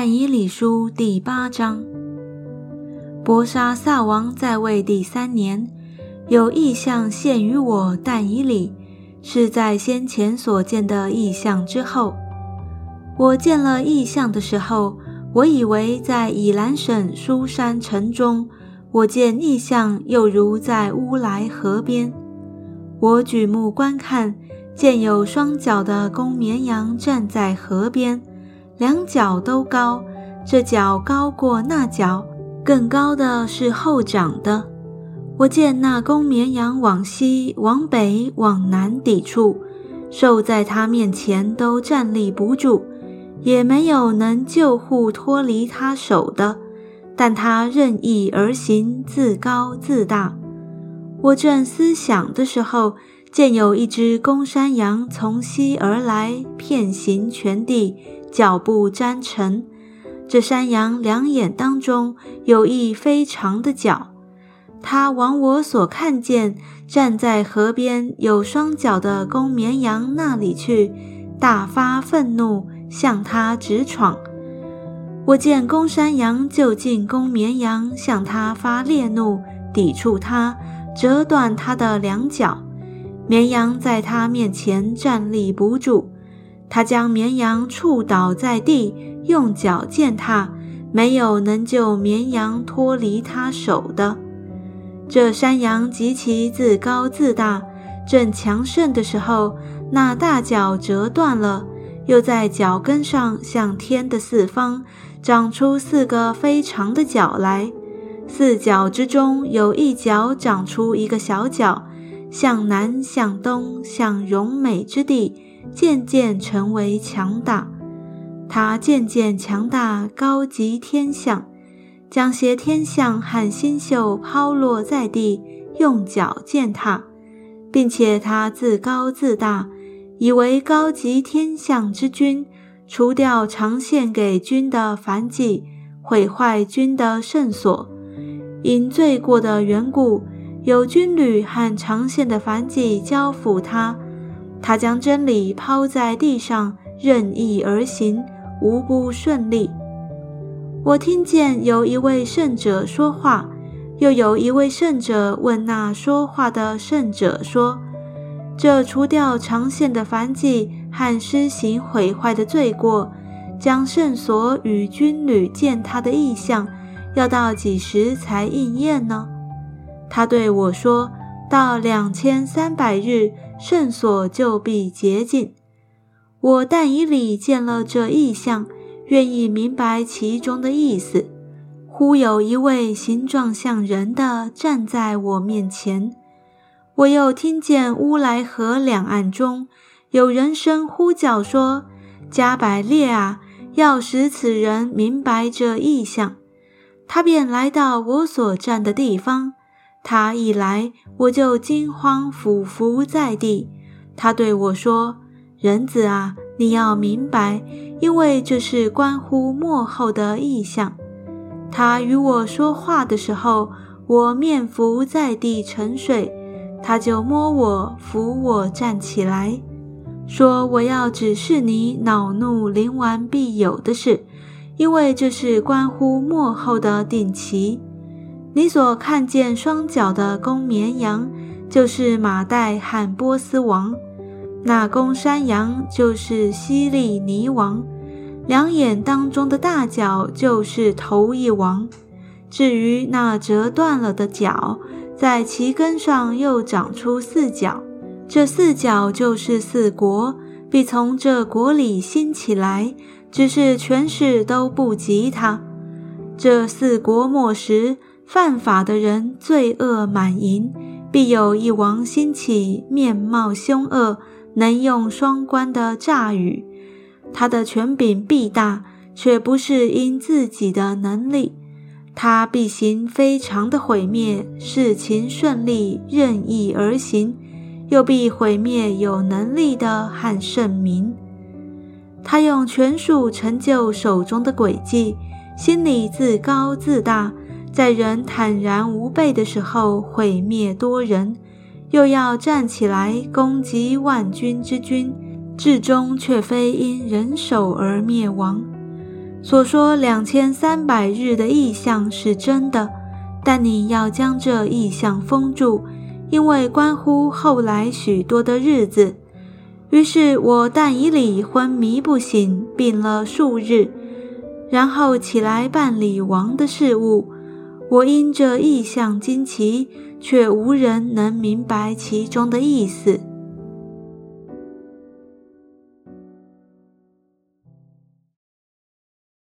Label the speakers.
Speaker 1: 但以理书第八章。伯沙萨王在位第三年，有异象现于我但以理，是在先前所见的异象之后。我见了异象的时候，我以为在以兰省书山城中。我见异象，又如在乌来河边。我举目观看，见有双脚的公绵羊站在河边，两脚都高，这脚高过那脚，更高的是后长的。我见那公绵羊往西、往北、往南抵触，兽在它面前都站立不住，也没有能救护脱离他手的。但他任意而行，自高自大。我正思想的时候，见有一只公山羊从西而来，遍行全地，脚步沾尘。这山羊两眼当中有一非常的角。它往我所看见站在河边有双脚的公绵羊那里去，大发愤怒，向它直闯。我见公山羊就近公绵羊，向他发烈怒，抵触他，折断他的两脚。绵羊在他面前站立不住，他将绵羊触倒在地，用脚践踏，没有能救绵羊脱离他手的。这山羊极其自高自大，正强盛的时候，那大脚折断了，又在脚跟上向天的四方。长出四个非常的角来，四角之中有一角长出一个小角，向南、向东、向荣美之地，渐渐成为强大。他渐渐强大，高及天象，将些天象和星宿抛落在地，用脚践踏，并且他自高自大，以为高级天象之君。除掉常献给君的凡祭，毁坏君的圣所，因罪过的缘故，有军旅和常献的凡祭交付他，他将真理抛在地上，任意而行，无不顺利。我听见有一位圣者说话，又有一位圣者问那说话的圣者说：“这除掉常献的燔祭。”和施行毁坏的罪过，将圣所与军旅见他的意象，要到几时才应验呢？他对我说：“到两千三百日，圣所就必洁净。”我但以理见了这意象，愿意明白其中的意思。忽有一位形状像人的站在我面前，我又听见乌来河两岸中。有人声呼叫说：“加百列啊，要使此人明白这意象。”他便来到我所站的地方。他一来，我就惊慌俯伏在地。他对我说：“人子啊，你要明白，因为这是关乎幕后的意象。”他与我说话的时候，我面伏在地沉睡。他就摸我，扶我站起来。说：“我要指示你恼怒临完必有的事，因为这是关乎末后的定期。你所看见双脚的公绵羊，就是马代和波斯王；那公山羊就是西利尼王；两眼当中的大角就是头一王。至于那折断了的角，在其根上又长出四角。”这四角就是四国，必从这国里兴起来，只是权势都不及他。这四国末时，犯法的人罪恶满盈，必有一王兴起，面貌凶恶，能用双关的诈语。他的权柄必大，却不是因自己的能力。他必行非常的毁灭，事情顺利，任意而行。又必毁灭有能力的汉圣民。他用权术成就手中的诡计，心里自高自大，在人坦然无备的时候毁灭多人，又要站起来攻击万军之君，至终却非因人手而灭亡。所说两千三百日的意象是真的，但你要将这意象封住，因为关乎后来许多的日子。于是我但以理昏迷不醒，病了数日，然后起来办理王的事务。我因这意象惊奇，却无人能明白其中的意思。